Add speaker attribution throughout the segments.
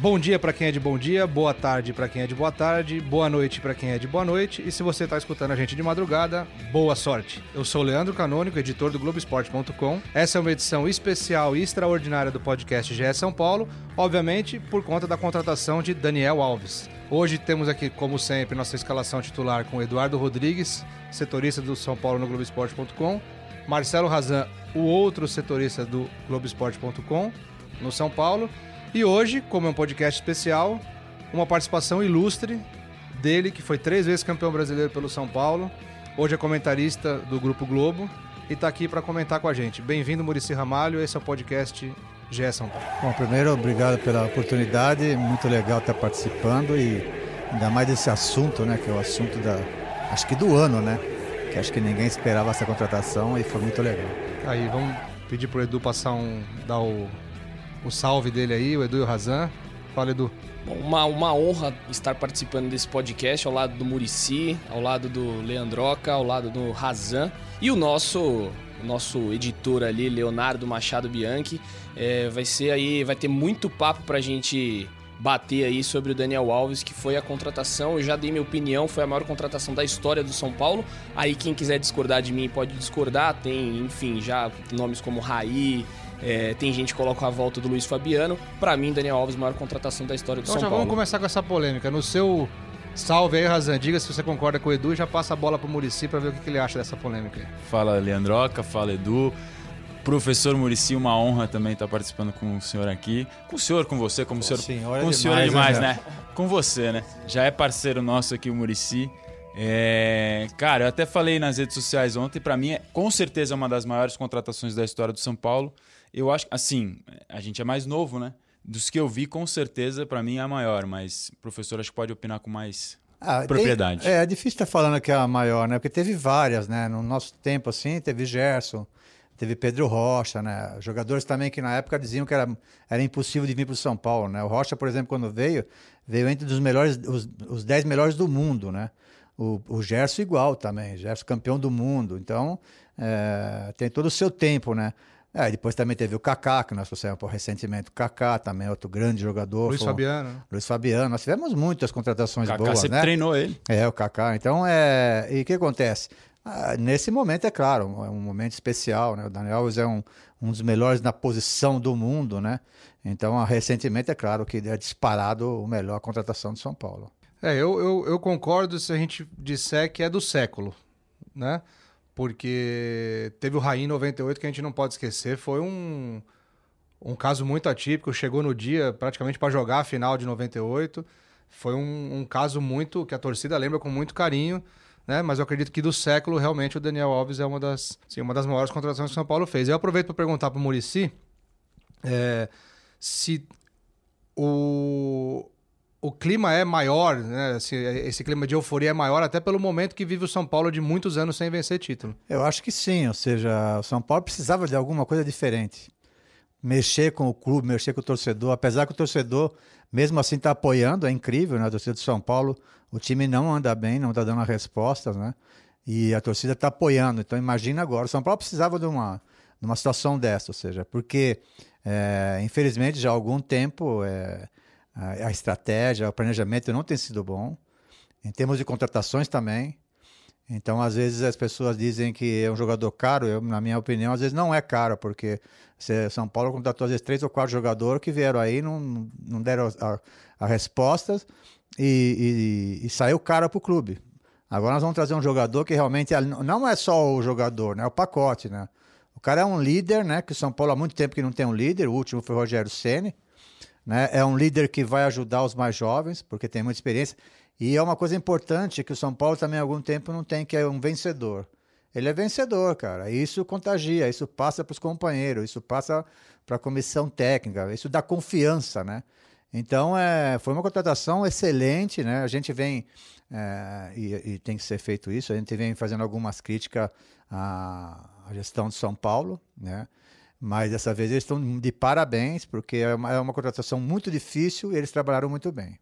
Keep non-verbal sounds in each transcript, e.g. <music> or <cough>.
Speaker 1: Bom dia para quem é de bom dia, boa tarde para quem é de boa tarde, boa noite para quem é de boa noite e se você está escutando a gente de madrugada, boa sorte. Eu sou Leandro Canônico, editor do Globoesporte.com. Essa é uma edição especial e extraordinária do podcast GE São Paulo, obviamente por conta da contratação de Daniel Alves. Hoje temos aqui, como sempre, nossa escalação titular com Eduardo Rodrigues, setorista do São Paulo no Globoesporte.com, Marcelo Razan, o outro setorista do Globoesporte.com no São Paulo e hoje, como é um podcast especial, uma participação ilustre dele, que foi três vezes campeão brasileiro pelo São Paulo. Hoje é comentarista do Grupo Globo e está aqui para comentar com a gente. Bem-vindo, Murici Ramalho. Esse é o podcast GE São Paulo.
Speaker 2: Bom, primeiro, obrigado pela oportunidade. Muito legal estar participando e ainda mais desse assunto, né? Que é o assunto da. Acho que do ano, né? Que acho que ninguém esperava essa contratação e foi muito legal.
Speaker 1: Aí, vamos pedir pro Edu passar um. dar o o salve dele aí, o Edu e o Razan. Fala, Edu.
Speaker 3: Bom, uma, uma honra estar participando desse podcast ao lado do Murici, ao lado do Leandroca, ao lado do Razan e o nosso nosso editor ali, Leonardo Machado Bianchi. É, vai ser aí, vai ter muito papo pra gente bater aí sobre o Daniel Alves, que foi a contratação. Eu já dei minha opinião, foi a maior contratação da história do São Paulo. Aí quem quiser discordar de mim pode discordar. Tem, enfim, já nomes como Raí, é, tem gente que coloca a volta do Luiz Fabiano. Para mim, Daniel Alves, maior contratação da história do
Speaker 1: então,
Speaker 3: São
Speaker 1: já
Speaker 3: Paulo.
Speaker 1: Vamos começar com essa polêmica. No seu salve aí, Razan, diga se você concorda com o Edu e já passa a bola pro Murici para ver o que, que ele acha dessa polêmica.
Speaker 4: Fala, Leandroca, fala, Edu. Professor Murici, uma honra também estar participando com o senhor aqui. Com o senhor, com você, como o senhor.
Speaker 2: Senhora
Speaker 4: com o senhor é demais,
Speaker 2: né?
Speaker 4: Com você, né? Já é parceiro nosso aqui, o Murici. É... Cara, eu até falei nas redes sociais ontem, para mim, é, com certeza é uma das maiores contratações da história do São Paulo. Eu acho, assim, a gente é mais novo, né? Dos que eu vi, com certeza, para mim é a maior, mas o professor acho que pode opinar com mais
Speaker 2: Ah,
Speaker 4: propriedade.
Speaker 2: tem- é, é difícil estar falando que é a maior, né? Porque teve várias, né? No nosso tempo, assim, teve Gerson, teve Pedro Rocha, né? Jogadores também que na época diziam que era, era impossível de vir para o São Paulo, né? O Rocha, por exemplo, quando veio, veio entre os melhores, os, os 10 melhores do mundo, né? O, o Gerson igual também, Gerson campeão do mundo. Então, é, tem todo o seu tempo, né? É, depois também teve o Kaká, que nós trouxemos pô, recentemente. O Kaká também, outro grande jogador.
Speaker 1: Luiz
Speaker 2: Foi
Speaker 1: Fabiano. né?
Speaker 2: Luiz Fabiano. Nós tivemos muitas contratações
Speaker 4: Kaká
Speaker 2: boas,
Speaker 4: sempre
Speaker 2: né?
Speaker 4: treinou ele.
Speaker 2: É, o Kaká. Então, é... e o que acontece? Ah, nesse momento, é claro, é um momento especial, né? O Daniel Alves é um, um dos melhores na posição do mundo, né? Então, ah, recentemente, é claro que é disparado o melhor contratação de São Paulo.
Speaker 1: É, eu, eu, eu concordo se a gente disser que é do século, né? Porque teve o Raí em 98 que a gente não pode esquecer, foi um, um caso muito atípico, chegou no dia praticamente para jogar a final de 98. Foi um, um caso muito que a torcida lembra com muito carinho, né? Mas eu acredito que do século realmente o Daniel Alves é uma das, sim, uma das maiores contratações que o São Paulo fez. Eu aproveito para perguntar para o Murici é, se o, o clima é maior, né? Esse, esse clima de euforia é maior até pelo momento que vive o São Paulo de muitos anos sem vencer título.
Speaker 2: Eu acho que sim, ou seja, o São Paulo precisava de alguma coisa diferente. Mexer com o clube, mexer com o torcedor, apesar que o torcedor, mesmo assim, está apoiando, é incrível, né? A torcida do São Paulo, o time não anda bem, não está dando respostas, né? E a torcida está apoiando. Então, imagina agora, o São Paulo precisava de uma, de uma situação dessa, ou seja, porque, é, infelizmente, já há algum tempo, é, a, estratégia, o planejamento não tem sido bom. Em termos de contratações também, então, às vezes, as pessoas dizem que é um jogador caro. Eu, na minha opinião, às vezes não é caro, porque São Paulo contratou, às vezes, três ou quatro jogadores que vieram aí, não, não deram a, a respostas e, e- e saiu caro para o clube. Agora nós vamos trazer um jogador que realmente não é só o jogador, né? É o pacote, né? O cara é um líder, né? Que o São Paulo há muito tempo que não tem um líder. O último foi o Rogério Ceni, né? É um líder que vai ajudar os mais jovens, porque tem muita experiência. E é uma coisa importante que o São Paulo também há algum tempo não tem, que é um vencedor. Ele é vencedor, cara. Isso contagia, isso passa para os companheiros, isso passa para a comissão técnica, isso dá confiança, né? Então, é, foi uma contratação excelente, né? A gente vem, é, e, e tem que ser feito isso, a gente vem fazendo algumas críticas à, à gestão de São Paulo, né? Mas dessa vez eles estão de parabéns, porque é uma, é uma contratação muito difícil e eles trabalharam muito bem.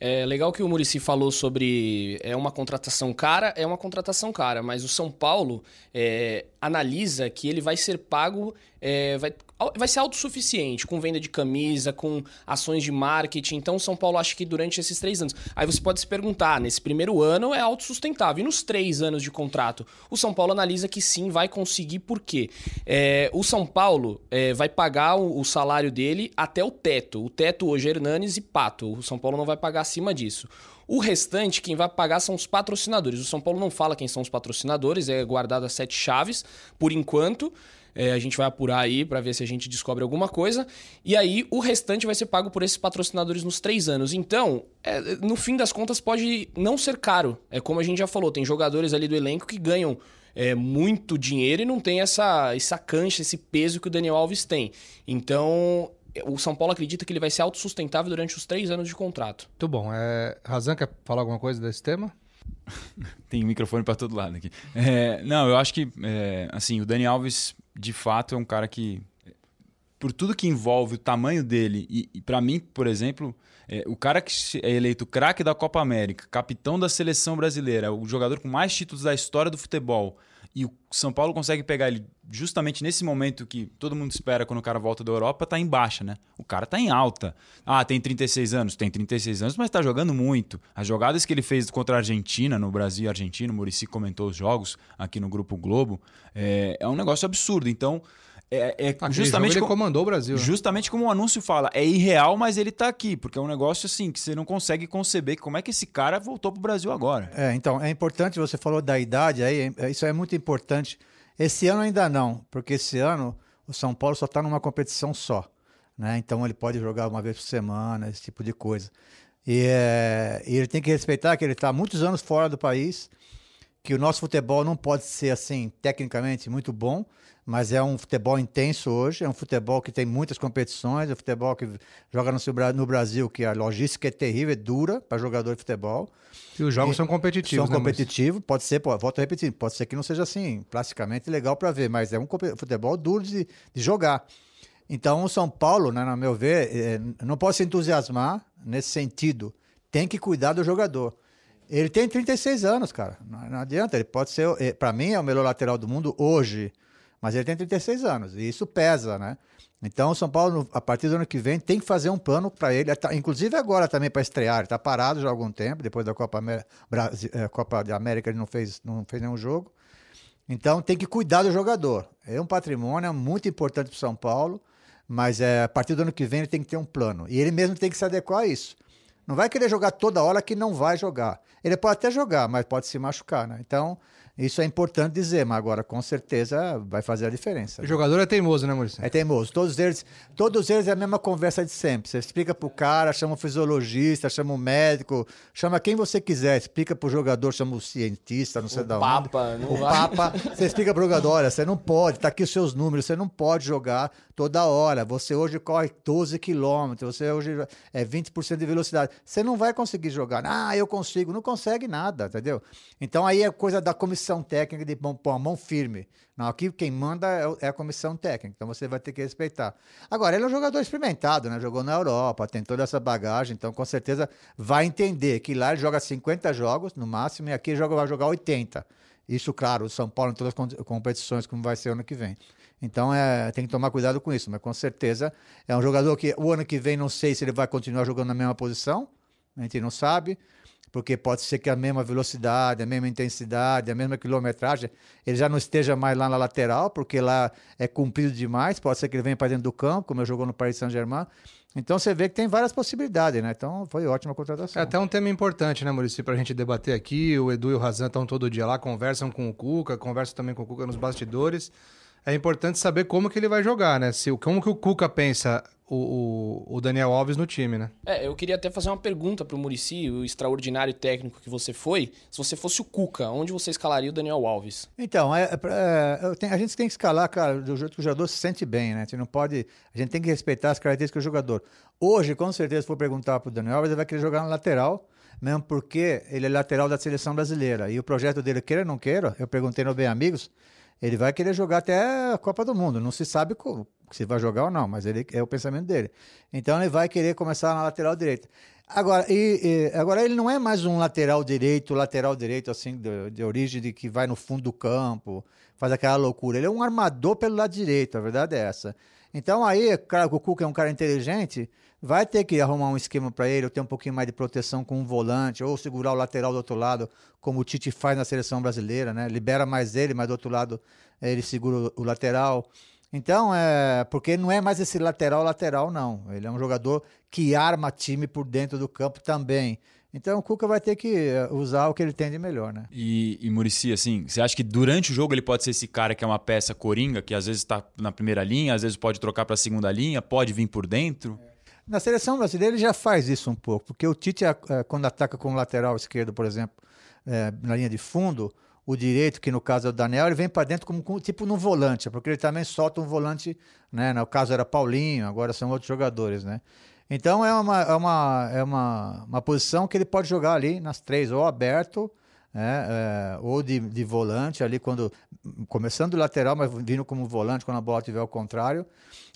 Speaker 3: É legal que o Murici falou sobre é uma contratação cara, é uma contratação cara, mas o São Paulo, é, analisa que ele vai ser pago, é, vai, vai ser autossuficiente, com venda de camisa, com ações de marketing. Então, São Paulo acha que durante esses três anos. Aí você pode se perguntar: nesse primeiro ano é autossustentável. E nos três anos de contrato? O São Paulo analisa que sim, vai conseguir, por quê? É, o São Paulo é, vai pagar o, o, salário dele até o teto. O teto hoje é Hernanes e Pato. O São Paulo não vai pagar acima disso. O restante, quem vai pagar são os patrocinadores. O São Paulo não fala quem são os patrocinadores, é guardado as sete chaves, por enquanto. É, a gente vai apurar aí para ver se a gente descobre alguma coisa. E aí o restante vai ser pago por esses patrocinadores nos três anos. Então, é, no fim das contas, pode não ser caro. É como a gente já falou, tem jogadores ali do elenco que ganham é, muito dinheiro e não tem essa, essa cancha, esse peso que o Daniel Alves tem. Então, o São Paulo acredita que ele vai ser autossustentável durante os três anos de contrato.
Speaker 1: Muito bom. É, Razan quer falar alguma coisa desse tema? <laughs>
Speaker 4: Tem um microfone para todo lado aqui. É, não, eu acho que é, assim o Dani Alves de fato é um cara que por tudo que envolve o tamanho dele e, e para mim, por exemplo, é, o cara que é eleito craque da Copa América, capitão da seleção brasileira, o jogador com mais títulos da história do futebol, e o São Paulo consegue pegar ele justamente nesse momento que todo mundo espera quando o cara volta da Europa, tá em baixa, né? O cara tá em alta. Ah, tem 36 anos? Tem 36 anos, mas tá jogando muito. As jogadas que ele fez contra a Argentina, no Brasil e Argentina, o Murici comentou os jogos aqui no Grupo Globo, é, é um negócio absurdo. Então, é, é justamente
Speaker 1: ele comandou o Brasil.
Speaker 4: Né? Justamente como o anúncio fala, é irreal, mas ele está aqui, porque é um negócio assim que você não consegue conceber como é que esse cara voltou para o Brasil agora.
Speaker 2: É, então, é importante, você falou da idade aí, é, isso é muito importante. Esse ano ainda não, porque esse ano o São Paulo só está numa competição só. Né? Então ele pode jogar uma vez por semana, esse tipo de coisa. E, é, e ele tem que respeitar que ele está muitos anos fora do país, que o nosso futebol não pode ser assim, tecnicamente, muito bom, mas é um futebol intenso hoje, é um futebol que tem muitas competições, é um futebol que joga no, Brasil, que a logística é terrível, é dura para jogador de futebol.
Speaker 1: E os jogos e são competitivos.
Speaker 2: São né, competitivos, pode ser, pô, volto a repetir, pode ser que não seja assim, plasticamente legal para ver, mas é um futebol duro de, de jogar. Então, o São Paulo, né, no meu ver, é, não pode se entusiasmar nesse sentido. Tem que cuidar do jogador. Ele tem 36 anos, cara. Não, não adianta. Ele pode ser, é, para mim, é o melhor lateral do mundo hoje. Mas ele tem 36 anos e isso pesa, né? Então o São Paulo, a partir do ano que vem, tem que fazer um plano para ele, inclusive agora também para estrear. Ele está parado já há algum tempo, depois da Copa, Brasil, é, Copa da América ele não fez, não fez nenhum jogo. Então tem que cuidar do jogador. É um patrimônio muito importante para o São Paulo, mas é, a partir do ano que vem ele tem que ter um plano. E ele mesmo tem que se adequar a isso. Não vai querer jogar toda hora que não vai jogar. Ele pode até jogar, mas pode se machucar, né? Então isso é importante dizer, mas agora com certeza vai fazer a diferença.
Speaker 1: O jogador é teimoso, né, Maurício?
Speaker 2: É teimoso. Todos eles, todos eles é a mesma conversa de sempre. Você explica pro cara, chama o fisiologista, chama o médico, chama quem você quiser. Explica pro jogador, chama o cientista, não sei o da
Speaker 3: onde. Papa,
Speaker 2: não o vai. Papa. Você explica pro jogador, olha, você não pode, tá aqui os seus números, você não pode jogar toda hora. Você hoje corre 12 quilômetros, você hoje é 20% de velocidade. Você não vai conseguir jogar. Ah, eu consigo. Não consegue nada, entendeu? Então aí é coisa da comissão comissão técnica de pôr a mão firme. Não, aqui quem manda é, é a comissão técnica, então você vai ter que respeitar. Agora, ele é um jogador experimentado, né? Jogou na Europa, tem toda essa bagagem, então com certeza vai entender que lá ele joga 50 jogos no máximo e aqui ele joga, vai jogar 80. Isso, claro, o São Paulo em todas as competições, como vai ser ano que vem. Então é, tem que tomar cuidado com isso, mas com certeza é um jogador que o ano que vem não sei se ele vai continuar jogando na mesma posição, a gente não sabe porque pode ser que a mesma velocidade, a mesma intensidade, a mesma quilometragem, ele já não esteja mais lá na lateral, porque lá é comprido demais, pode ser que ele venha para dentro do campo, como ele jogou no Paris Saint-Germain. Então você vê que tem várias possibilidades, né? Então foi ótima contratação.
Speaker 1: É até um tema importante, né, Maurício, para a gente debater aqui. O Edu e o Razan estão todo dia lá, conversam com o Cuca, conversam também com o Cuca nos bastidores. É importante saber como que ele vai jogar, né? Se, como que o Cuca pensa o, o, o, Daniel Alves no time, né?
Speaker 3: É, eu queria até fazer uma pergunta pro Murici, o extraordinário técnico que você foi. Se você fosse o Cuca, onde você escalaria o Daniel Alves?
Speaker 2: Então, é, é, é tenho, a gente tem que escalar, cara, do jeito que o jogador se sente bem, né? A gente não pode. A gente tem que respeitar as características do jogador. Hoje, com certeza, se for perguntar pro Daniel Alves, ele vai querer jogar na lateral, mesmo porque ele é lateral da seleção brasileira. E o projeto dele, queira ou não queira, eu perguntei no Bem Amigos, ele vai querer jogar até a Copa do Mundo. Não se sabe se vai jogar ou não, mas ele é o pensamento dele. Então ele vai querer começar na lateral direita. Agora, e, e, agora ele não é mais um lateral direito, lateral direito assim de, de, origem de que vai no fundo do campo, faz aquela loucura. Ele é um armador pelo lado direito, a verdade é essa. Então aí, claro, o Cuca é um cara inteligente, vai ter que arrumar um esquema para ele, ou ter um pouquinho mais de proteção com um volante, ou segurar o lateral do outro lado, como o Tite faz na seleção brasileira, né? Libera mais ele, mas do outro lado ele segura o lateral. Então, é porque não é mais esse lateral lateral não. Ele é um jogador que arma time por dentro do campo também. Então o Cuca vai ter que é, usar o que ele tem de melhor, né?
Speaker 4: E, e Murici, assim, você acha que durante o jogo ele pode ser esse cara que é uma peça coringa, que às vezes está na primeira linha, às vezes pode trocar para a segunda linha, pode vir por dentro?
Speaker 2: Na seleção brasileira ele já faz isso um pouco, porque o Tite, é, quando ataca com o lateral esquerdo, por exemplo, é, na linha de fundo, o direito, que no caso é o Daniel, ele vem para dentro como, tipo no volante, porque ele também solta um volante, né? No caso era Paulinho, agora são outros jogadores, né? Então é uma, é uma, é uma, uma posição que ele pode jogar ali nas três, ou aberto, né? É, ou de, de volante ali, quando começando do lateral, mas vindo como volante quando a bola estiver ao contrário.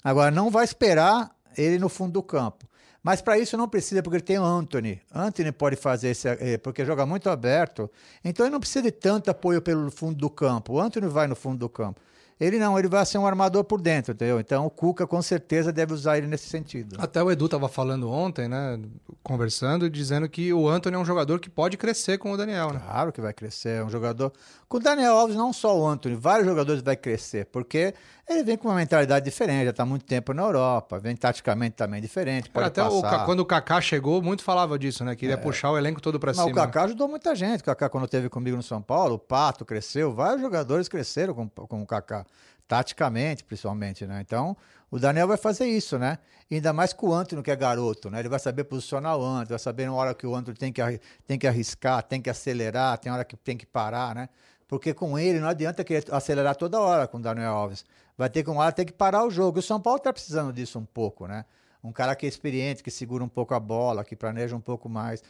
Speaker 2: Agora, não vai esperar ele no fundo do campo. Mas para isso não precisa, porque ele tem o Anthony. Anthony pode fazer esse, eh, porque joga muito aberto. Então ele não precisa de tanto apoio pelo fundo do campo. O Anthony vai no fundo do campo. Ele não, ele vai ser um armador por dentro, entendeu? Então o Cuca com certeza deve usar ele nesse sentido.
Speaker 1: Até o Edu estava falando ontem, né? Conversando, dizendo que o Anthony é um jogador que pode crescer com o Daniel, né?
Speaker 2: Claro que vai crescer. É um jogador. Com o Daniel Alves, não só o Anthony, vários jogadores vai crescer, porque ele vem com uma mentalidade diferente, já está muito tempo na Europa, vem taticamente também diferente. Pode
Speaker 1: até
Speaker 2: passar.
Speaker 1: O, quando o Kaká chegou, muito falava disso, né? Queria é. puxar o elenco todo para cima.
Speaker 2: o Kaká ajudou muita gente. O Kaká, quando esteve comigo no São Paulo, o Pato cresceu, vários jogadores cresceram com, com o Kaká taticamente, principalmente, né? Então, o Daniel vai fazer isso, né? ainda mais com o Antônio, que é garoto, né? Ele vai saber posicionar o Antônio, vai saber na hora que o Antônio tem que, tem que arriscar, tem que acelerar, tem hora que tem que parar, né? Porque com ele não adianta querer acelerar toda hora com o Daniel Alves. Vai ter que uma hora ter que parar o jogo. E o São Paulo está precisando disso um pouco, né? Um cara que é experiente, que segura um pouco a bola, que planeja um pouco mais.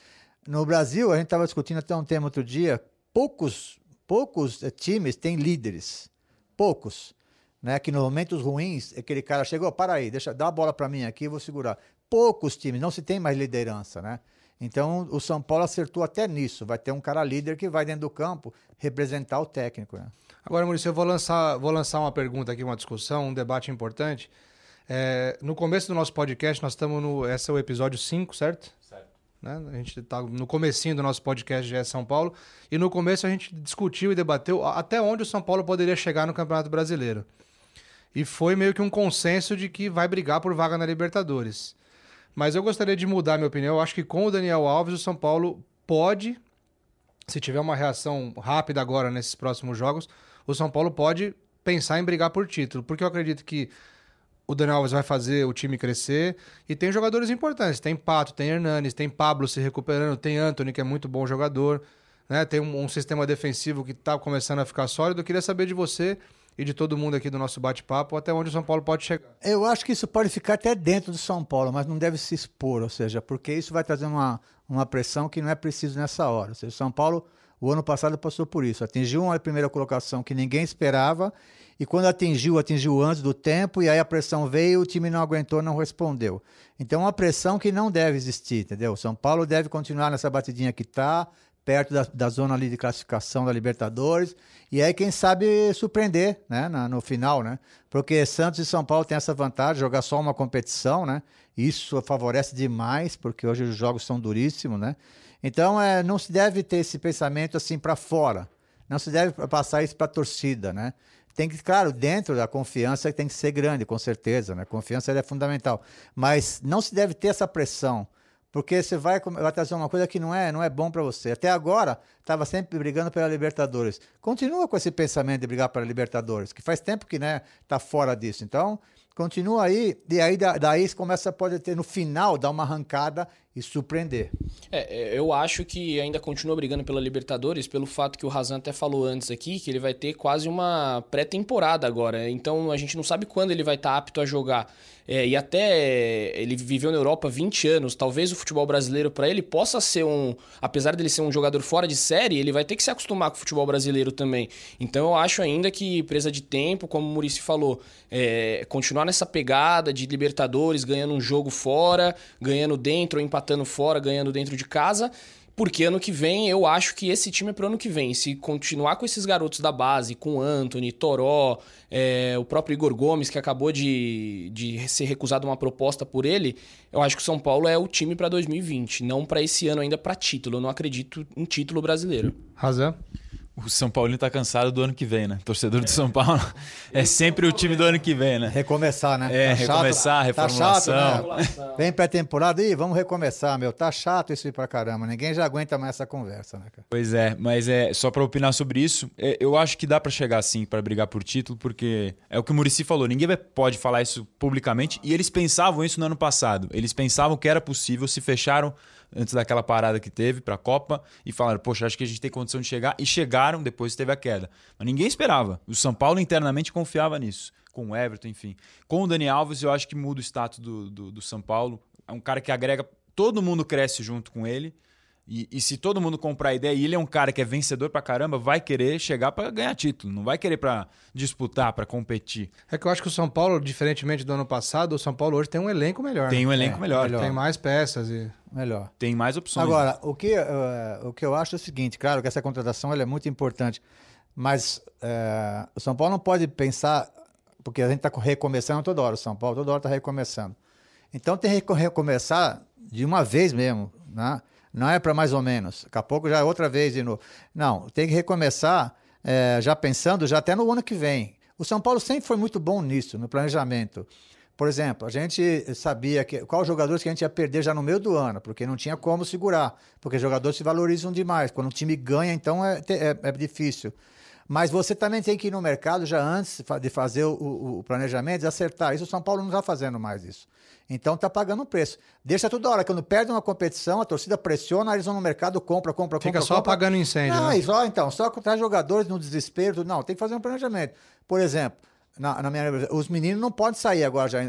Speaker 2: No Brasil, a gente estava discutindo até um tema outro dia, poucos, poucos eh, times têm líderes. Poucos né? Que nos momentos ruins, aquele cara chegou, para aí, deixa, dá a bola para mim aqui, eu vou segurar. Poucos times, não se tem mais liderança, né? Então o São Paulo acertou até nisso. Vai ter um cara líder que vai dentro do campo representar o técnico. Né?
Speaker 1: Agora, Maurício, eu vou lançar, vou lançar uma pergunta aqui, uma discussão, um debate importante. É, no começo do nosso podcast, nós estamos no. Esse é o episódio 5, certo? Certo. Né? A gente está no comecinho do nosso podcast de São Paulo. E no começo a gente discutiu e debateu até onde o São Paulo poderia chegar no Campeonato Brasileiro. E foi meio que um consenso de que vai brigar por vaga na Libertadores. Mas eu gostaria de mudar minha opinião. Eu acho que com o Daniel Alves, o São Paulo pode, se tiver uma reação rápida agora nesses próximos jogos, o São Paulo pode pensar em brigar por título. Porque eu acredito que o Daniel Alves vai fazer o time crescer. E tem jogadores importantes. Tem Pato, tem Hernanes, tem Pablo se recuperando, tem Anthony, que é muito bom jogador. Né? Tem um, um sistema defensivo que está começando a ficar sólido. Eu queria saber de você e de todo mundo aqui do nosso bate-papo até onde o São Paulo pode chegar.
Speaker 2: Eu acho que isso pode ficar até dentro do São Paulo, mas não deve se expor, ou seja, porque isso vai trazer uma, uma pressão que não é preciso nessa hora. Ou seja, o São Paulo, o ano passado, passou por isso. Atingiu uma primeira colocação que ninguém esperava, e quando atingiu, atingiu antes do tempo, e aí a pressão veio, o time não aguentou, não respondeu. Então, é uma pressão que não deve existir, entendeu? O São Paulo deve continuar nessa batidinha que está, perto da, da zona ali de classificação da Libertadores. E aí, quem sabe, surpreender né, na, no final, né? Porque Santos e São Paulo têm essa vantagem, jogar só uma competição, né? Isso favorece demais, porque hoje os jogos são duríssimos, né? Então, é, não se deve ter esse pensamento assim para fora. Não se deve passar isso para a torcida, né? Tem que, claro, dentro da confiança tem que ser grande, com certeza, né? Confiança é fundamental. Mas não se deve ter essa pressão porque você vai, vai trazer uma coisa que não é, não é bom para você. Até agora, estava sempre brigando pela Libertadores. Continua com esse pensamento de brigar pela Libertadores, que faz tempo que né, tá fora disso. Então, continua aí, e aí daí começa, pode ter no final, dar uma arrancada e surpreender.
Speaker 3: É, é, eu acho que ainda continua brigando pela Libertadores pelo fato que o Razan até falou antes aqui, que ele vai ter quase uma pré-temporada agora. Então a gente não sabe quando ele vai estar tá apto a jogar. É, e até ele viveu na Europa 20 anos. Talvez o futebol brasileiro para ele possa ser um. Apesar dele ser um jogador fora de série, ele vai ter que se acostumar com o futebol brasileiro também. Então eu acho ainda que, presa de tempo, como o Murici falou, é, continuar nessa pegada de Libertadores, ganhando um jogo fora, ganhando dentro, empatando fora, ganhando dentro de casa. Porque ano que vem eu acho que esse time é pro ano que vem. Se continuar com esses garotos da base, com Anthony, Toró, é, o próprio Igor Gomes, que acabou de, de ser recusado uma proposta por ele, eu acho que o São Paulo é o time para 2020, não para esse ano ainda para título. Eu não acredito em título brasileiro.
Speaker 1: Razão.
Speaker 4: O São Paulo tá cansado do ano que vem, né? Torcedor do São Paulo é sempre o time do ano que vem, né?
Speaker 2: Recomeçar, né?
Speaker 4: É, recomeçar, reformulação.
Speaker 2: Tá chato, né? Vem pré-temporada e vamos recomeçar, meu. Tá chato isso aí pra caramba. Ninguém já aguenta mais essa conversa, né, cara?
Speaker 4: Pois é, mas é só para opinar sobre isso, é, eu acho que dá para chegar assim para brigar por título, porque é o que o Murici falou, ninguém pode falar isso publicamente e eles pensavam isso no ano passado. Eles pensavam que era possível, se fecharam antes daquela parada que teve para a Copa e falaram: Poxa, acho que a gente tem condição de chegar. E chegaram, depois teve a queda. Mas ninguém esperava. O São Paulo internamente confiava nisso, com o Everton, enfim. Com o Dani Alves, eu acho que muda o status do, do, do São Paulo. É um cara que agrega, todo mundo cresce junto com ele. E, e, se todo mundo comprar a ideia, e ele é um cara que é vencedor pra caramba, vai querer chegar para ganhar título, não vai querer para disputar, para competir.
Speaker 1: É que eu acho que o São Paulo, diferentemente do ano passado, o São Paulo hoje tem um elenco melhor.
Speaker 4: Tem
Speaker 1: né?
Speaker 4: um elenco
Speaker 2: é,
Speaker 4: melhor.
Speaker 1: melhor. Tem mais peças e
Speaker 2: melhor.
Speaker 4: Tem mais opções.
Speaker 2: Agora, o que, uh, o que eu acho é o seguinte, claro que essa contratação é muito importante, mas uh, o São Paulo não pode pensar, porque a gente está recomeçando toda hora, o São Paulo toda hora está recomeçando. Então tem que recomeçar de uma vez mesmo, né? Não é para mais ou menos. Daqui a pouco já é outra vez de novo. Não, tem que recomeçar é, já pensando já até no ano que vem. O São Paulo sempre foi muito bom nisso, no planejamento. Por exemplo, a gente sabia que, qual jogadores que a gente ia perder já no meio do ano, porque não tinha como segurar, porque jogadores se valorizam demais. Quando o time ganha, então é, é, é difícil. Mas você também tem que ir no mercado já antes de fazer o, o planejamento e acertar. Isso o São Paulo não está fazendo mais isso. Então está pagando um preço. Deixa toda hora. Quando perde uma competição, a torcida pressiona, eles vão no mercado, compra, compra,
Speaker 1: Fica
Speaker 2: compra.
Speaker 1: só
Speaker 2: compra.
Speaker 1: apagando incêndio.
Speaker 2: Não,
Speaker 1: né?
Speaker 2: só então, só traz jogadores no desespero. Não, tem que fazer um planejamento. Por exemplo, na, na minha, os meninos não podem sair agora já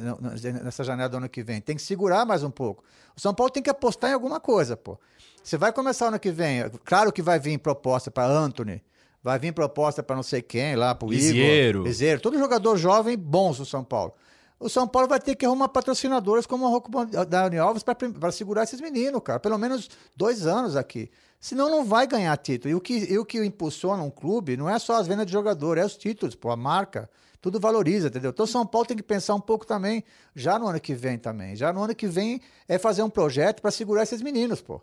Speaker 2: nessa janela do ano que vem. Tem que segurar mais um pouco. O São Paulo tem que apostar em alguma coisa, pô. Você vai começar ano que vem. Claro que vai vir proposta para Anthony. Vai vir proposta para não sei quem lá, para o Igor. Liseiro. Todo jogador jovem bons no São Paulo o São Paulo vai ter que arrumar patrocinadores como a Rocco Dani Alves para segurar esses meninos, cara. Pelo menos dois anos aqui. Senão não vai ganhar título. E o que, e o que impulsiona um clube não é só as vendas de jogador, é os títulos, pô, a marca. Tudo valoriza, entendeu? Então São Paulo tem que pensar um pouco também, já no ano que vem também. Já no ano que vem é fazer um projeto para segurar esses meninos, pô.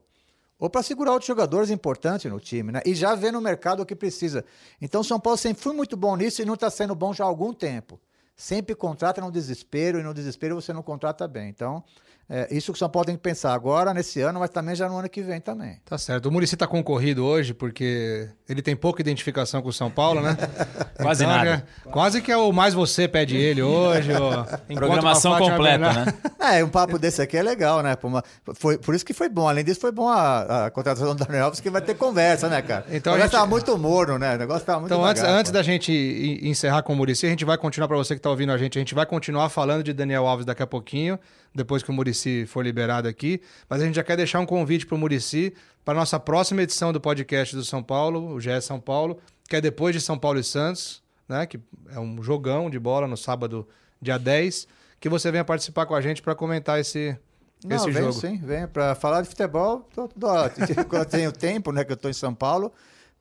Speaker 2: Ou para segurar outros jogadores importantes no time, né? E já ver no mercado o que precisa. Então São Paulo sempre foi muito bom nisso e não está sendo bom já há algum tempo sempre contrata no desespero e no desespero você não contrata bem. Então, é, isso que o São Paulo tem que pensar agora, nesse ano, mas também já no ano que vem também.
Speaker 1: Tá certo. O Murici está concorrido hoje porque ele tem pouca identificação com o São Paulo, né? <laughs>
Speaker 4: quase então, nada.
Speaker 1: É, quase que é o mais você pede ele hoje. <laughs>
Speaker 4: Programação completa, né? <laughs>
Speaker 2: É, um papo desse aqui é legal, né? Por, uma, foi, por isso que foi bom. Além disso, foi bom a, a contratação do Daniel Alves, que vai ter conversa, né, cara? Então, o negócio gente... muito morno, né? O negócio estava muito
Speaker 1: Então,
Speaker 2: antes,
Speaker 1: antes da gente encerrar com o Murici, a gente vai continuar, para você que está ouvindo a gente, a gente vai continuar falando de Daniel Alves daqui a pouquinho depois que o Murici for liberado aqui. Mas a gente já quer deixar um convite para o Murici para a nossa próxima edição do podcast do São Paulo, o GE São Paulo, que é depois de São Paulo e Santos, né? Que é um jogão de bola no sábado, dia 10, que você venha participar com a gente para comentar esse,
Speaker 2: Não,
Speaker 1: esse
Speaker 2: venho,
Speaker 1: jogo.
Speaker 2: sim, venho para falar de futebol. Tô, tô, <laughs> quando eu tenho tempo, né? Que eu estou em São Paulo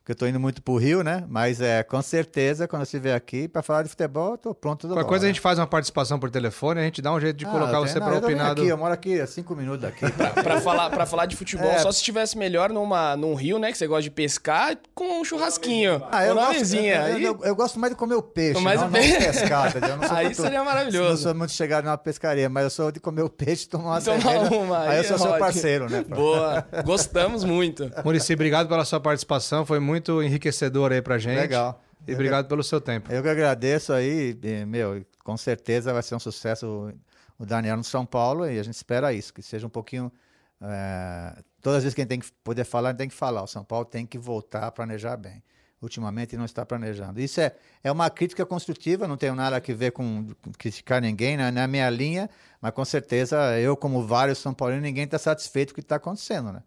Speaker 2: porque eu estou indo muito pro Rio, né? Mas é com certeza, quando você vier aqui para falar de futebol, eu tô pronto
Speaker 1: Qualquer coisa a gente faz uma participação por telefone, a gente dá um jeito de ah, colocar você para opinar.
Speaker 2: Aqui, eu moro aqui a cinco minutos daqui.
Speaker 3: para falar, pra falar de futebol, é. só se estivesse melhor numa, num rio, né? Que você gosta de pescar, com um churrasquinho.
Speaker 2: Ah, eu, gosto, eu, eu, eu, eu, gosto mais de comer o peixe, mais não, o peixe. não pescar. <laughs>
Speaker 3: aí muito, seria maravilhoso.
Speaker 2: Não sou muito chegado numa pescaria, mas eu sou de comer o peixe e tomar uma tomar cerveja. Uma, aí, aí eu sou seu parceiro, né?
Speaker 3: Boa, gostamos muito.
Speaker 1: Murici, obrigado pela sua participação, foi muito enriquecedor esclarecedor aí pra gente.
Speaker 2: Legal.
Speaker 1: E eu obrigado que... pelo seu tempo.
Speaker 2: Eu que agradeço aí, meu, com certeza vai ser um sucesso o Daniel no São Paulo e a gente espera isso, que seja um pouquinho. É... todas as vezes que a gente tem que poder falar, a gente tem que falar. O São Paulo tem que voltar a planejar bem. Ultimamente não está planejando. Isso é, é uma crítica construtiva, não tenho nada a ver com criticar ninguém, não é a minha linha, mas com certeza eu, como vários São Paulinos, ninguém está satisfeito com o que está acontecendo, né?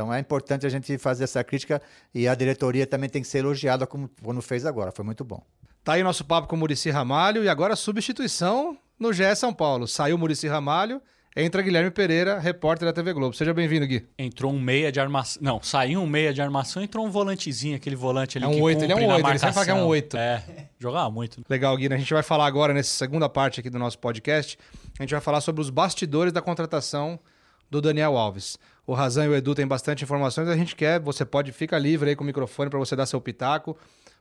Speaker 2: Então é importante a gente fazer essa crítica e a diretoria também tem que ser elogiada como quando fez agora. Foi muito bom.
Speaker 1: Tá aí nosso papo com o Murici Ramalho e agora a substituição no GE São Paulo. Saiu Murici Ramalho, entra Guilherme Pereira, repórter da TV Globo. Seja bem-vindo, Gui.
Speaker 5: Entrou um meia de armação. Não, saiu um meia de armação, entrou um volantezinho, aquele volante ali
Speaker 1: É um
Speaker 5: que
Speaker 1: oito, ele é um oito, ele sempre fala que é um oito.
Speaker 5: É, jogava muito.
Speaker 1: Legal, Gui. A gente vai falar agora, nessa segunda parte aqui do nosso podcast, a gente vai falar sobre os bastidores da contratação do Daniel Alves. O Razan e o Edu têm bastante informações, a gente quer, você pode, fica livre aí com o microfone para você dar seu pitaco,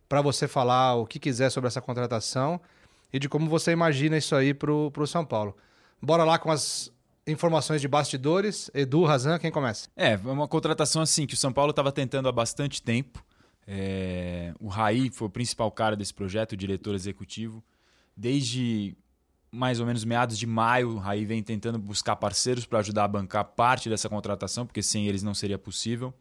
Speaker 1: para você falar o que quiser sobre essa contratação e de como você imagina isso aí pro, pro São Paulo. Bora lá com as informações de bastidores. Edu, Razan, quem começa?
Speaker 4: É, é uma contratação assim que o São Paulo estava tentando há bastante tempo. É, o Raí foi o principal cara desse projeto, o diretor executivo. Desde mais ou menos meados de maio, o Raí vem tentando buscar parceiros para ajudar a bancar parte dessa contratação, porque sem eles não seria possível.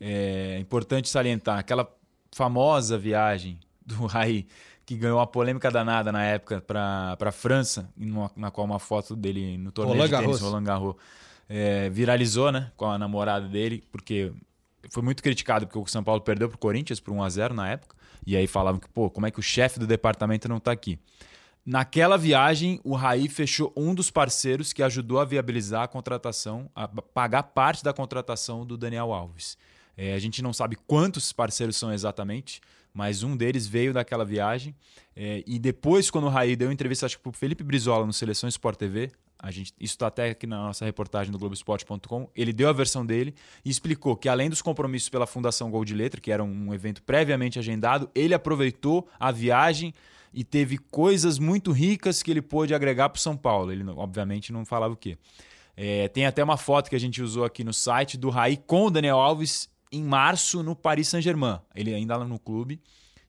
Speaker 4: É importante salientar aquela famosa viagem do <laughs> Raí, que ganhou uma polêmica danada na época para a França, na qual uma foto dele no torneio
Speaker 1: Roland
Speaker 4: de tênis
Speaker 1: Garros.
Speaker 4: Roland Garros é, viralizou, né, com a namorada dele, porque foi muito criticado porque o São Paulo perdeu pro Corinthians por 1 a 0 na época, e aí falavam que, pô, como é que o chefe do departamento não tá aqui? Naquela viagem, o Raí fechou um dos parceiros que ajudou a viabilizar a contratação, a pagar parte da contratação do Daniel Alves. É, a gente não sabe quantos parceiros são exatamente, mas um deles veio daquela viagem. É, e depois, quando o Raí deu entrevista, acho que para o Felipe Brizola no Seleção Sport TV, a gente, isso está até aqui na nossa reportagem do Globoesporte.com, ele deu a versão dele e explicou que, além dos compromissos pela Fundação Gol de Letra, que era um evento previamente agendado, ele aproveitou a viagem e teve coisas muito ricas que ele pôde agregar para o São Paulo. Ele, obviamente, não falava o quê. É, tem até uma foto que a gente usou aqui no site do Raí com o Daniel Alves em março no Paris Saint-Germain. Ele ainda lá no clube.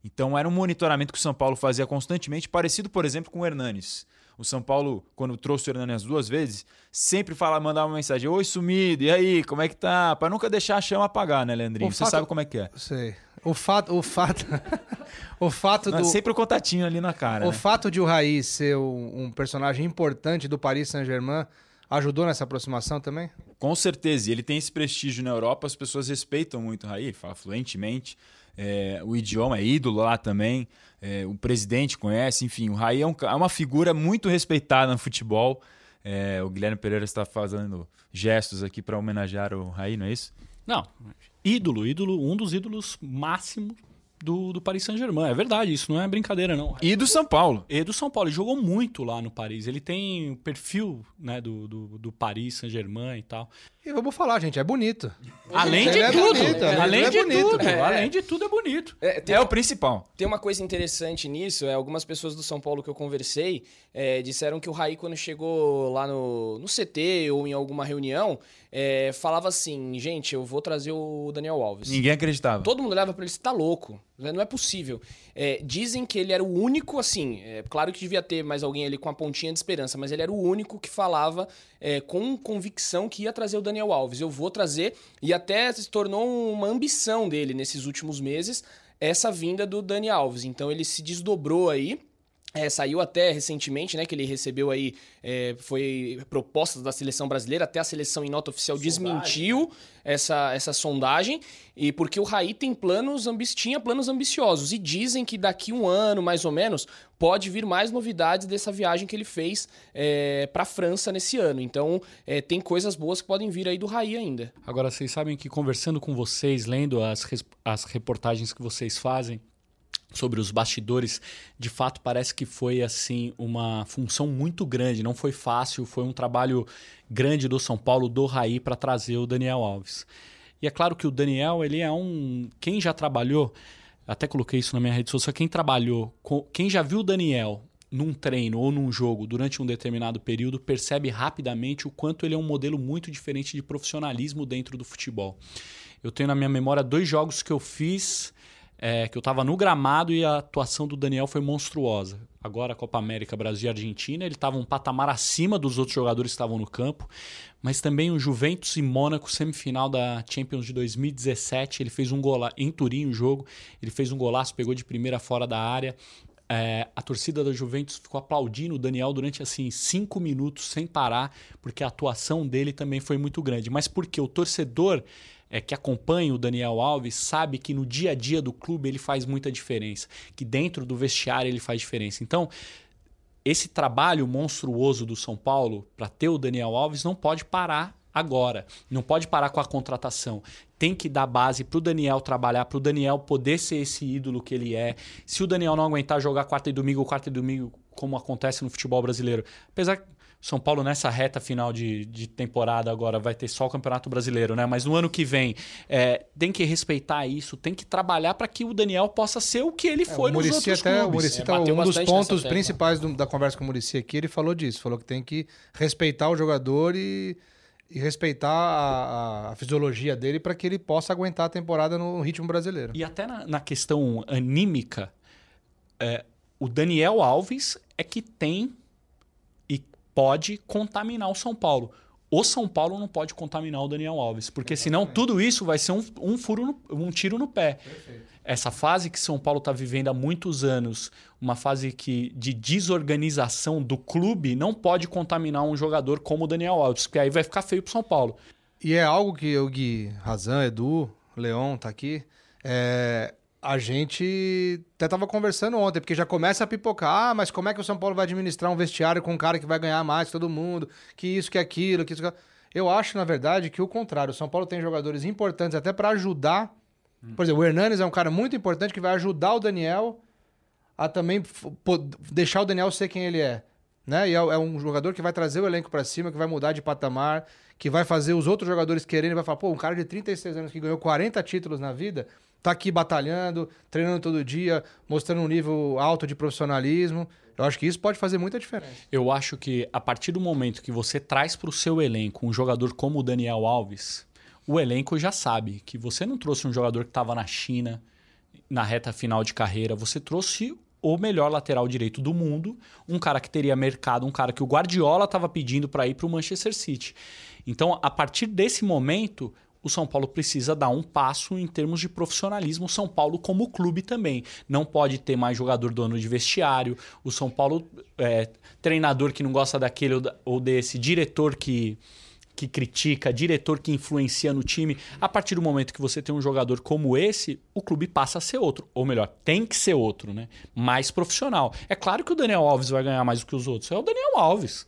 Speaker 4: Então era um monitoramento que o São Paulo fazia constantemente, parecido, por exemplo, com o Hernanes. O São Paulo, quando trouxe o Hernanes duas vezes, sempre fala, mandava uma mensagem: Oi, sumido, e aí, como é que tá? Para nunca deixar a chama apagar, né, Leandrinho?
Speaker 1: O
Speaker 4: Você
Speaker 1: fato-
Speaker 4: sabe como é que é.
Speaker 1: Sei. O fato, o fato, <laughs> o fato
Speaker 4: Não,
Speaker 1: do,
Speaker 4: Sempre o contatinho ali na cara.
Speaker 1: O
Speaker 4: né?
Speaker 1: fato de o Raí ser um, um personagem importante do Paris Saint-Germain ajudou nessa aproximação também?
Speaker 4: Com certeza, e ele tem esse prestígio na Europa, as pessoas respeitam muito o Raí, ele fala fluentemente, é, o idioma é ídolo lá também, é, o presidente conhece, enfim, o Raí é, um é uma figura muito respeitada no futebol. É, o Guilherme Pereira está fazendo gestos aqui para homenagear o Raí, não é isso?
Speaker 5: Não, ídolo, ídolo, um dos ídolos máximos do, do Paris Saint-Germain. É verdade, isso não é brincadeira, não.
Speaker 4: E do São Paulo.
Speaker 5: E do São Paulo, ele jogou muito lá no Paris. Ele tem o perfil né, do, do, do Paris Saint-Germain e tal.
Speaker 1: E vamos falar, gente, é bonito.
Speaker 5: Além de
Speaker 1: é
Speaker 5: tudo,
Speaker 1: bonito, ele
Speaker 5: além
Speaker 1: é
Speaker 5: de
Speaker 1: bonito.
Speaker 5: tudo,
Speaker 3: É.
Speaker 5: além de tudo é bonito.
Speaker 3: É, tem,
Speaker 4: É o principal.
Speaker 3: tem uma coisa interessante nisso, é algumas pessoas do São Paulo que eu conversei é, disseram que o Raí, quando chegou lá no, no CT ou em alguma reunião, é, falava assim, gente, eu vou trazer o Daniel Alves.
Speaker 4: Ninguém acreditava.
Speaker 3: Todo mundo olhava pra ele, você tá louco, né? não é possível. É, dizem que ele era o único, assim, é, claro que devia ter mais alguém ali com a pontinha de esperança, mas ele era o único que falava é, com convicção que ia trazer o Daniel Alves. Eu vou trazer, e até se tornou uma ambição dele nesses últimos meses, essa vinda do Dani Alves. Então ele se desdobrou aí. É, saiu até recentemente, né, que ele recebeu aí, é, foi propostas da seleção brasileira, até a seleção em nota oficial desmentiu essa, essa sondagem, e porque o Raí tem planos, tinha planos ambiciosos, e dizem que daqui um ano, mais ou menos, pode vir mais novidades dessa viagem que ele fez é, para a França nesse ano. Então, é, tem coisas boas que podem vir aí do Raí ainda.
Speaker 5: Agora, vocês sabem que conversando com vocês, lendo as, as reportagens que vocês fazem sobre os bastidores, de fato parece que foi assim uma função muito grande, não foi fácil, foi um trabalho grande do São Paulo, do Raí, para trazer o Daniel Alves. E é claro que o Daniel, ele é um. Quem já trabalhou, até coloquei isso na minha rede social, quem trabalhou, quem já viu o Daniel num treino ou num jogo durante um determinado período, percebe rapidamente o quanto ele é um modelo muito diferente de profissionalismo dentro do futebol. Eu tenho na minha memória dois jogos que eu fiz, é, que eu estava no gramado e a atuação do Daniel foi monstruosa. Agora a Copa América, Brasil e Argentina, ele estava um patamar acima dos outros jogadores que estavam no campo, mas também o Juventus e Mônaco, semifinal da Champions de 2017, ele fez um golaço, em Turim o jogo, ele fez um golaço, pegou de primeira fora da área, é, a torcida da Juventus ficou aplaudindo o Daniel durante assim cinco minutos sem parar, porque a atuação dele também foi muito grande. Mas porque o torcedor é, que acompanha o Daniel Alves sabe que no dia a dia do clube ele faz muita diferença, que dentro do vestiário ele faz diferença. Então esse trabalho monstruoso do São Paulo para ter o Daniel Alves não pode parar agora. Não pode parar com a contratação. Tem que dar base para o Daniel trabalhar, para o Daniel poder ser esse ídolo que ele é. Se o Daniel não aguentar jogar quarta e domingo, quarta e domingo, como acontece no futebol brasileiro, apesar que são Paulo nessa reta final de, de temporada agora vai ter só o Campeonato Brasileiro, né? Mas no ano que vem é, tem que respeitar isso, tem que trabalhar para que o Daniel possa ser o que ele foi
Speaker 1: É, o
Speaker 5: nos outros
Speaker 1: até, o
Speaker 5: clubes.
Speaker 1: Muricy
Speaker 3: É,
Speaker 1: tá, um dos pontos principais do- da conversa com o Muricy aqui, ele falou disso. Falou que tem que respeitar o jogador e, e respeitar a, a- a fisiologia dele para que ele possa aguentar a temporada no ritmo brasileiro.
Speaker 5: E até na, na questão anímica, é, o Daniel Alves é que tem pode contaminar o São Paulo. O São Paulo não pode contaminar o Daniel Alves, porque senão tudo isso vai ser um, um furo, no- um tiro no pé. Essa fase que São Paulo está vivendo há muitos anos, uma fase que, de desorganização do clube, não pode contaminar um jogador como o Daniel Alves, porque aí vai ficar feio para São Paulo.
Speaker 1: E é algo que eu, Gui, Razan, Edu, Leon tá aqui. é, a gente até tava conversando ontem, porque já começa a pipocar. Ah, mas como é que o São Paulo vai administrar um vestiário com um cara que vai ganhar mais que todo mundo? Que isso, que aquilo, que isso. Que... Eu acho, na verdade, que o contrário. O São Paulo tem jogadores importantes até para ajudar. Por exemplo, o Hernanes é um cara muito importante que vai ajudar o Daniel a também deixar o Daniel ser quem ele é. Né? E é, é um jogador que vai trazer o elenco pra cima, que vai mudar de patamar, que vai fazer os outros jogadores quererem, vai falar, pô, um cara de 36 anos que ganhou 40 títulos na vida, tá aqui batalhando, treinando todo dia, mostrando um nível alto de profissionalismo. Eu acho que isso pode fazer muita diferença.
Speaker 5: Eu acho que a partir do momento que você traz para o seu elenco um jogador como o Daniel Alves, o elenco já sabe que você não trouxe um jogador que estava na China na reta final de carreira, você trouxe o melhor lateral direito do mundo, um cara que teria mercado, um cara que o Guardiola estava pedindo para ir para o Manchester City. Então, a partir desse momento, o São Paulo precisa dar um passo em termos de profissionalismo. O São Paulo, como clube, também. Não pode ter mais jogador dono de vestiário. O São Paulo, é, treinador que não gosta daquele ou desse, diretor que, que critica, diretor que influencia no time. A partir do momento que você tem um jogador como esse, o clube passa a ser outro. Ou melhor, tem que ser outro, né? Mais profissional. É claro que o Daniel Alves vai ganhar mais do que os outros. É o Daniel Alves.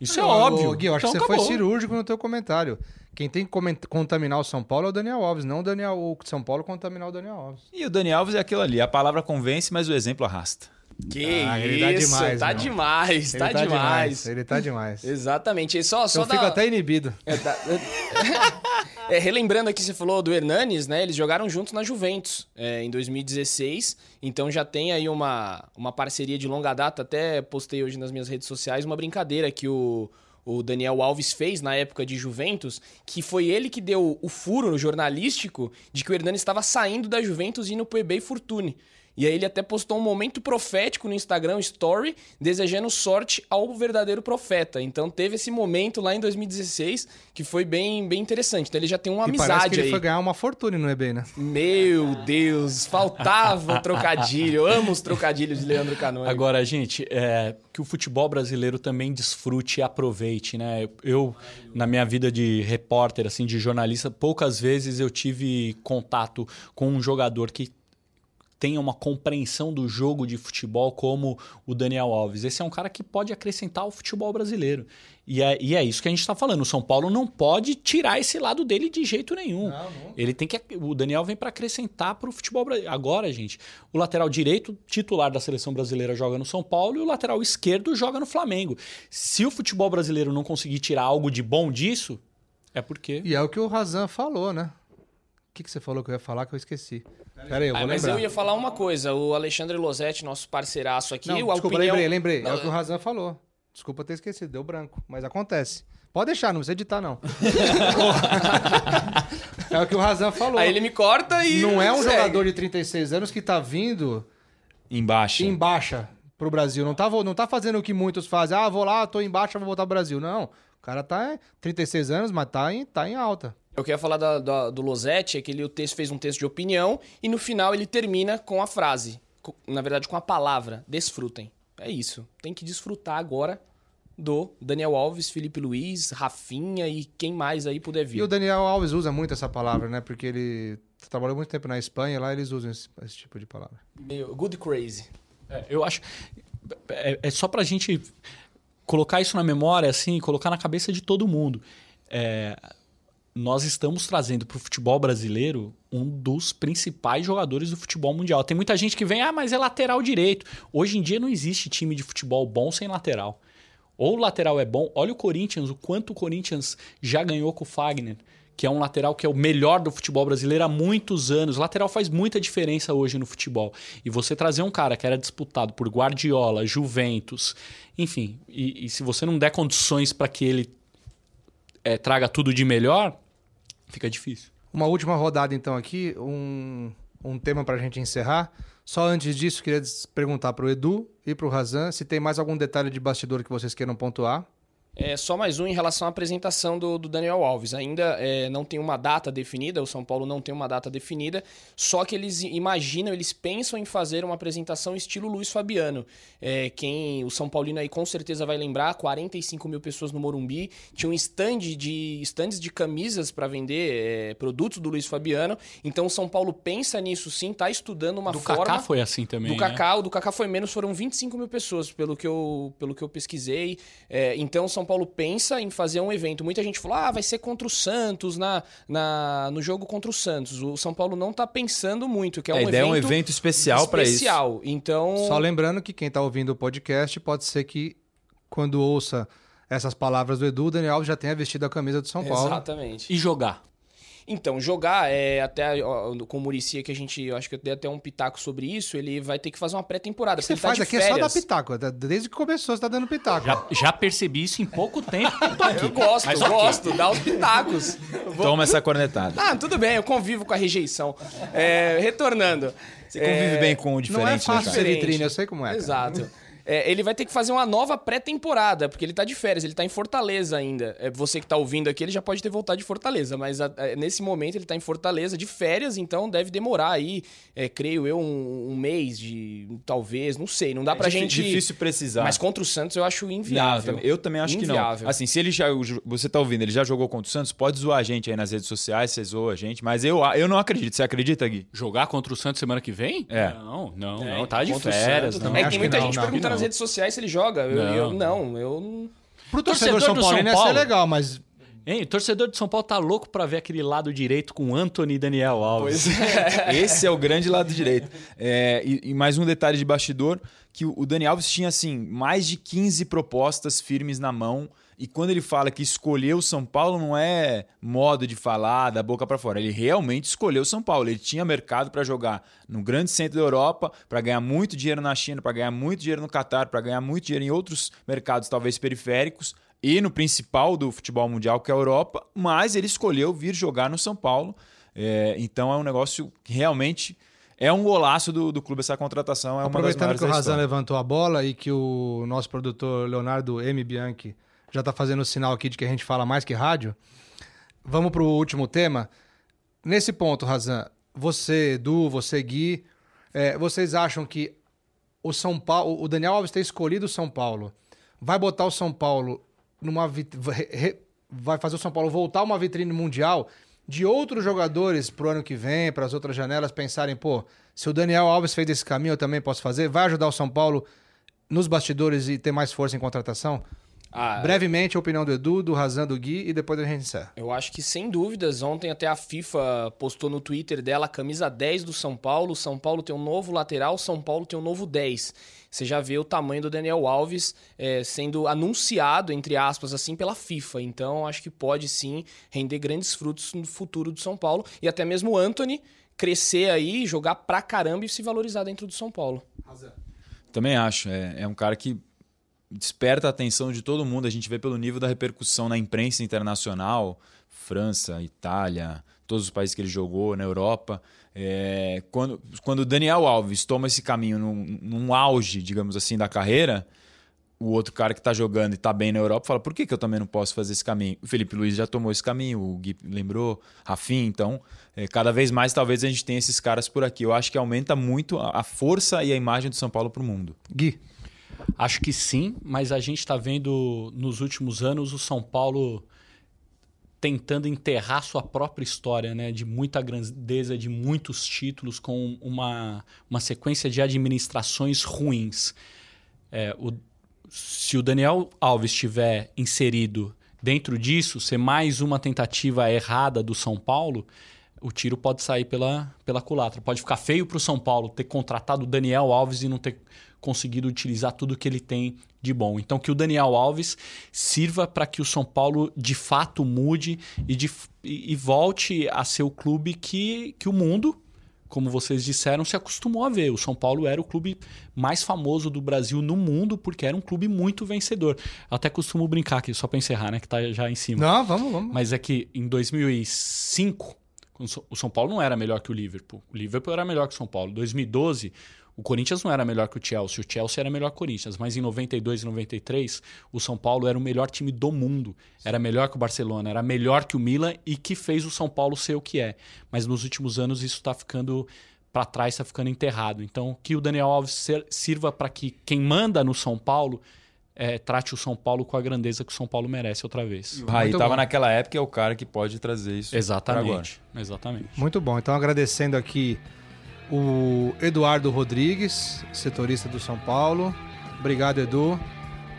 Speaker 5: Isso é óbvio.
Speaker 1: Gui, eu acho
Speaker 5: Então
Speaker 1: que você foi
Speaker 5: acabou.
Speaker 1: cirúrgico no teu comentário. Quem tem que contaminar o São Paulo é o Daniel Alves, não o, Daniel, o São Paulo contaminar o Daniel Alves.
Speaker 4: E o Dani Alves é aquilo ali. A palavra convence, mas o exemplo arrasta.
Speaker 3: Que
Speaker 1: Ah, ele tá
Speaker 3: isso,
Speaker 1: demais,
Speaker 3: tá demais,
Speaker 1: Ele
Speaker 3: tá, demais.
Speaker 1: Ele tá demais.
Speaker 3: Exatamente. E só, só
Speaker 1: Eu fico
Speaker 3: dá-
Speaker 1: até inibido.
Speaker 3: É, tá- <laughs> É, relembrando aqui, você falou do Hernanes, né? Eles jogaram juntos na Juventus é, em 2016. Então já tem aí uma, uma parceria de longa data. Até postei hoje nas minhas redes sociais uma brincadeira que o, o Daniel Alves fez na época de Juventus, que foi ele que deu o furo jornalístico de que o Hernanes estava saindo da Juventus e indo pro eBay Fortune. E aí ele até postou um momento profético no Instagram Story, desejando sorte ao verdadeiro profeta. Então teve esse momento lá em 2016 que foi bem, bem interessante. Então ele já tem uma
Speaker 1: e parece que
Speaker 3: amizade
Speaker 1: ele
Speaker 3: aí.
Speaker 1: foi ganhar uma fortuna no eBay, né?
Speaker 3: Meu Deus, faltava trocadilho. Eu amo os trocadilhos de Leandro Canônico.
Speaker 5: Agora, gente, é, que o futebol brasileiro também desfrute e aproveite, né? Eu, na minha vida de repórter, assim, de jornalista, poucas vezes eu tive contato com um jogador que tenha uma compreensão do jogo de futebol como o Daniel Alves. Esse é um cara que pode acrescentar ao futebol brasileiro. E é, e é isso que a gente está falando. O São Paulo não pode tirar esse lado dele de jeito nenhum. Ele tem que. O Daniel vem para acrescentar para o futebol brasileiro. Agora, gente, o lateral direito, titular da seleção brasileira, joga no São Paulo e o lateral esquerdo joga no Flamengo. Se o futebol brasileiro não conseguir tirar algo de bom disso, é porque.
Speaker 1: E é o que o Razan falou, né? O que, que você falou que eu ia falar que eu esqueci? Pera aí, eu
Speaker 3: Ah,
Speaker 1: vou
Speaker 3: mas
Speaker 1: lembrar.
Speaker 3: eu ia falar uma coisa. O Alexandre Losetti, nosso parceiraço aqui,
Speaker 1: Não,
Speaker 3: a
Speaker 1: desculpa,
Speaker 3: opinião...
Speaker 1: lembrei, lembrei. É
Speaker 3: Não,
Speaker 1: o que o Razan falou. Desculpa ter esquecido, deu branco. Mas acontece. Pode deixar, não precisa editar, não. <laughs> é o que o Razan falou.
Speaker 3: Aí ele me corta e.
Speaker 1: Não é um
Speaker 3: segue.
Speaker 1: jogador de 36 anos que tá vindo
Speaker 4: Embaixo.
Speaker 1: em baixa pro Brasil. Não tá, não tá fazendo o que muitos fazem. Ah, vou lá, tô em baixa, vou voltar pro Brasil. Não. O cara tá em 36 anos, mas tá em, tá em alta.
Speaker 3: Eu queria falar da- da- do Losetti, é que ele o texto fez um texto de opinião e no final ele termina com a frase, co- na verdade com a palavra, desfrutem. É isso. Tem que desfrutar agora do Daniel Alves, Felipe Luiz, Rafinha e quem mais aí puder vir.
Speaker 1: E o Daniel Alves usa muito essa palavra, né? Porque ele trabalhou muito tempo na Espanha, lá eles usam esse, esse tipo de palavra.
Speaker 3: Meio Good crazy.
Speaker 5: É, eu acho. é, é só para a gente colocar isso na memória, assim, colocar na cabeça de todo mundo. É, nós estamos trazendo para o futebol brasileiro um dos principais jogadores do futebol mundial. Tem muita gente que vem, ah, mas é lateral direito. Hoje em dia não existe time de futebol bom sem lateral. Ou o lateral é bom, olha o Corinthians, o quanto o Corinthians já ganhou com o Fagner, que é um lateral que é o melhor do futebol brasileiro há muitos anos. O lateral faz muita diferença hoje no futebol. E você trazer um cara que era disputado por Guardiola, Juventus, enfim, e, e se você não der condições para que ele é, traga tudo de melhor, fica difícil.
Speaker 1: Uma última rodada, então, aqui, um, um tema para a gente encerrar. Só antes disso, queria perguntar para o Edu e para o Razan se tem mais algum detalhe de bastidor que vocês queiram pontuar.
Speaker 3: É, só mais um em relação à apresentação do, do Daniel Alves. Ainda é, não tem uma data definida, o São Paulo não tem uma data definida, só que eles imaginam, eles pensam em fazer uma apresentação estilo Luiz Fabiano. É, quem o São Paulino aí com certeza vai lembrar, 45 mil pessoas no Morumbi, tinha um stand de stands de camisas para vender é, produtos do Luiz Fabiano. Então o São Paulo pensa nisso sim, está estudando uma
Speaker 5: do
Speaker 3: forma.
Speaker 5: Do Kaká foi assim também.
Speaker 3: Do
Speaker 5: né?
Speaker 3: Kaká, o do Kaká foi menos, foram 25 mil pessoas, pelo que eu, pelo que eu pesquisei. É, então São Paulo pensa em fazer um evento. Muita gente falou, ah, vai ser contra o Santos na, na, no jogo contra o Santos. O São Paulo não está pensando muito, que é,
Speaker 4: a
Speaker 3: um
Speaker 4: ideia
Speaker 3: evento
Speaker 4: é um evento especial para isso.
Speaker 3: Especial. Então.
Speaker 1: Só lembrando que quem está ouvindo o podcast pode ser que quando ouça essas palavras do Edu, o Daniel já tenha vestido a camisa do São Paulo.
Speaker 3: Exatamente.
Speaker 5: E jogar.
Speaker 3: Então, jogar, é, até ó, com o Murici, que a gente, eu acho que eu dei até um pitaco sobre isso, ele vai ter que fazer uma pré-temporada.
Speaker 1: Você faz tá aqui férias. é só dar pitaco. Desde que começou, você tá dando pitaco.
Speaker 5: Já, já percebi isso em pouco tempo.
Speaker 3: eu <laughs> gosto, Mas, gosto, okay. dá os pitacos.
Speaker 4: Vou... <laughs> Toma essa cornetada.
Speaker 3: Ah, tudo bem, eu convivo com a rejeição. É, retornando.
Speaker 4: Você convive é... bem com o diferente,
Speaker 1: Não é fácil
Speaker 4: né,
Speaker 1: ser vitrine, eu sei como é.
Speaker 3: Exato é, ele vai ter que fazer uma nova pré-temporada, porque ele tá de férias, ele tá em Fortaleza ainda. É, você que tá ouvindo aqui, ele já pode ter voltado de Fortaleza, mas a, a, nesse momento ele tá em Fortaleza de férias, então deve demorar aí, é, creio eu, um, um, mês de. talvez, não sei, não dá pra
Speaker 4: é
Speaker 3: gente.
Speaker 4: Difícil precisar.
Speaker 3: Mas contra o Santos eu acho inviável.
Speaker 4: Não, eu também acho inviável. que não. Assim, se ele já. Você tá ouvindo, ele já jogou contra o Santos, pode zoar a gente aí nas redes sociais, você zoa a gente, mas eu, eu não acredito. Você acredita, Gui?
Speaker 5: Jogar contra o Santos semana que vem?
Speaker 4: É.
Speaker 5: Não, não, é, não, tá de férias.
Speaker 3: Não. É que tem muita gente perguntando nas redes sociais se ele joga. Eu não, eu, não, eu
Speaker 1: Pro torcedor, torcedor São Paulo ia ser legal, mas
Speaker 5: Hein, o torcedor de São Paulo tá louco para ver aquele lado direito com Anthony e Daniel Alves.
Speaker 4: Pois é. <laughs> Esse é o grande lado direito. É, e, e, mais um detalhe de bastidor, que o, o Daniel Alves tinha assim mais de 15 propostas firmes na mão e quando ele fala que escolheu São Paulo, não é modo de falar da boca para fora. Ele realmente escolheu São Paulo. Ele tinha mercado para jogar no grande centro da Europa, para ganhar muito dinheiro na China, para ganhar muito dinheiro no Catar, para ganhar muito dinheiro em outros mercados, talvez periféricos, e no principal do futebol mundial, que é a Europa. Mas ele escolheu vir jogar no São Paulo. É, então é um negócio que realmente. É um golaço do, do clube essa contratação. É
Speaker 1: Aproveitando que o Razan levantou a bola e que o nosso produtor Leonardo M. Bianchi já está fazendo o sinal aqui de que a gente fala mais que rádio. Vamos para o último tema. Nesse ponto, Razan, você, Edu, você, Gui, é, vocês acham que o São Paulo, o Daniel Alves ter escolhido o São Paulo, vai botar o São Paulo numa vai fazer o São Paulo voltar uma vitrine mundial de outros jogadores para o ano que vem, para as outras janelas pensarem, pô, se o Daniel Alves fez esse caminho, eu também posso fazer. Vai ajudar o São Paulo nos bastidores e ter mais força em contratação? Ah, Brevemente, a opinião do Edu, do Razan, do Gui e depois a gente encerra.
Speaker 3: Eu acho que sem dúvidas, ontem até a FIFA postou no Twitter dela a camisa 10 do São Paulo. São Paulo tem um novo lateral, São Paulo tem um novo 10. Você já vê o tamanho do Daniel Alves é, sendo anunciado, entre aspas, assim, pela FIFA. Então, acho que pode sim render grandes frutos no futuro do São Paulo. E até mesmo o Anthony crescer aí, jogar pra caramba e se valorizar dentro do São Paulo. Razan.
Speaker 4: Também acho. É, é um cara que desperta a atenção de todo mundo. A gente vê pelo nível da repercussão na imprensa internacional, França, Itália, todos os países que ele jogou na Europa. É, quando, quando o Daniel Alves toma esse caminho num, num auge, digamos assim, da carreira, o outro cara que está jogando e está bem na Europa fala: por que, que eu também não posso fazer esse caminho? O Felipe Luiz já tomou esse caminho, o Gui lembrou, Rafim. Então, é, cada vez mais talvez a gente tenha esses caras por aqui. Eu acho que aumenta muito a, a força e a imagem do São Paulo para o mundo.
Speaker 1: Gui.
Speaker 5: Acho que sim, mas a gente está vendo nos últimos anos o São Paulo tentando enterrar sua própria história, né? De muita grandeza, de muitos títulos, com uma, uma sequência de administrações ruins. é, o, se o Daniel Alves estiver inserido dentro disso, ser mais uma tentativa errada do São Paulo, o tiro pode sair pela, pela culatra. Pode ficar feio para o São Paulo ter contratado o Daniel Alves e não ter conseguido utilizar tudo que ele tem de bom. Então, que o Daniel Alves sirva para que o São Paulo de fato mude e, de, e, volte a ser o clube que, que o mundo, como vocês disseram, se acostumou a ver. O São Paulo era o clube mais famoso do Brasil no mundo porque era um clube muito vencedor. Eu até costumo brincar aqui, só para encerrar, né? Que tá já em cima.
Speaker 1: Não, vamos, vamos.
Speaker 5: Mas é que em 2005, o São Paulo não era melhor que o Liverpool. O Liverpool era melhor que o São Paulo. Em 2012, o Corinthians não era melhor que o Chelsea, o Chelsea era melhor que o Corinthians, mas em 92 e 93 o São Paulo era o melhor time do mundo, era melhor que o Barcelona, era melhor que o Milan e que fez o São Paulo ser o que é. Mas nos últimos anos isso está ficando para trás, está ficando enterrado. Então que o Daniel Alves sirva para que quem manda no São Paulo é, trate o São Paulo com a grandeza que o São Paulo merece outra vez.
Speaker 4: O Raí estava naquela época é o cara que pode trazer isso.
Speaker 5: Exatamente. Exatamente.
Speaker 1: Muito bom. Então agradecendo aqui o Eduardo Rodrigues, setorista do São Paulo. Obrigado, Edu.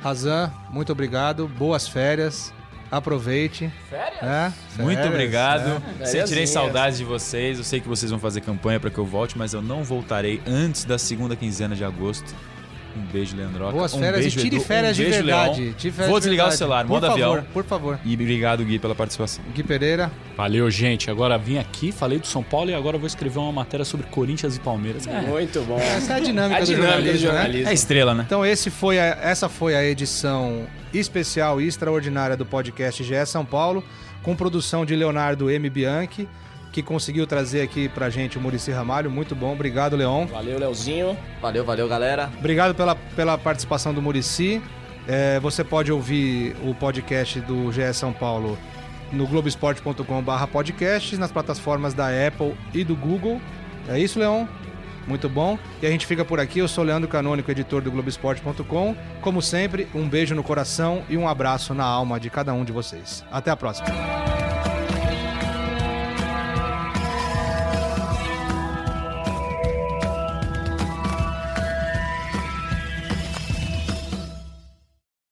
Speaker 1: Razan, muito obrigado. Boas férias. Aproveite.
Speaker 3: Férias?
Speaker 1: É,
Speaker 4: Muito
Speaker 1: férias,
Speaker 4: obrigado.
Speaker 1: é.
Speaker 4: Sentirei saudades de vocês. Eu sei que vocês vão fazer campanha para que eu volte, mas eu não voltarei antes da segunda quinzena de agosto. Um beijo, Leandro.
Speaker 1: Boas
Speaker 4: um
Speaker 1: férias
Speaker 4: beijo,
Speaker 1: e tire
Speaker 4: Edu.
Speaker 1: férias
Speaker 4: um
Speaker 1: de
Speaker 4: beijo,
Speaker 1: verdade.
Speaker 4: Leão.
Speaker 1: Tire férias
Speaker 4: Vou
Speaker 1: de
Speaker 4: desligar o
Speaker 1: verdade.
Speaker 4: celular,
Speaker 1: por
Speaker 4: modo
Speaker 1: favor,
Speaker 4: avião.
Speaker 1: Por favor.
Speaker 4: E obrigado, Gui, pela participação.
Speaker 1: Gui Pereira.
Speaker 5: Valeu, gente. Agora vim aqui, falei do São Paulo e agora vou escrever uma matéria sobre Corinthians e Palmeiras. É.
Speaker 3: Muito bom.
Speaker 1: Essa é a dinâmica,
Speaker 3: A
Speaker 1: do
Speaker 3: dinâmica do
Speaker 1: jornalismo, né?
Speaker 3: jornalismo.
Speaker 4: É estrela, né?
Speaker 1: Então esse foi a- essa foi a edição especial e extraordinária do podcast GE São Paulo, com produção de Leonardo M. Bianchi, que conseguiu trazer aqui pra gente o Murici Ramalho. Muito bom, obrigado, Leon.
Speaker 3: Valeu, Leozinho.
Speaker 6: Valeu, valeu, galera.
Speaker 1: Obrigado pela, pela participação do Murici. É, você pode ouvir o podcast do GE São Paulo no globesport.com.br podcast, nas plataformas da Apple e do Google. É isso, Leon? Muito bom. E a gente fica por aqui. Eu sou Leandro Canônico, editor do Globesport.com. Como sempre, um beijo no coração e um abraço na alma de cada um de vocês. Até a próxima.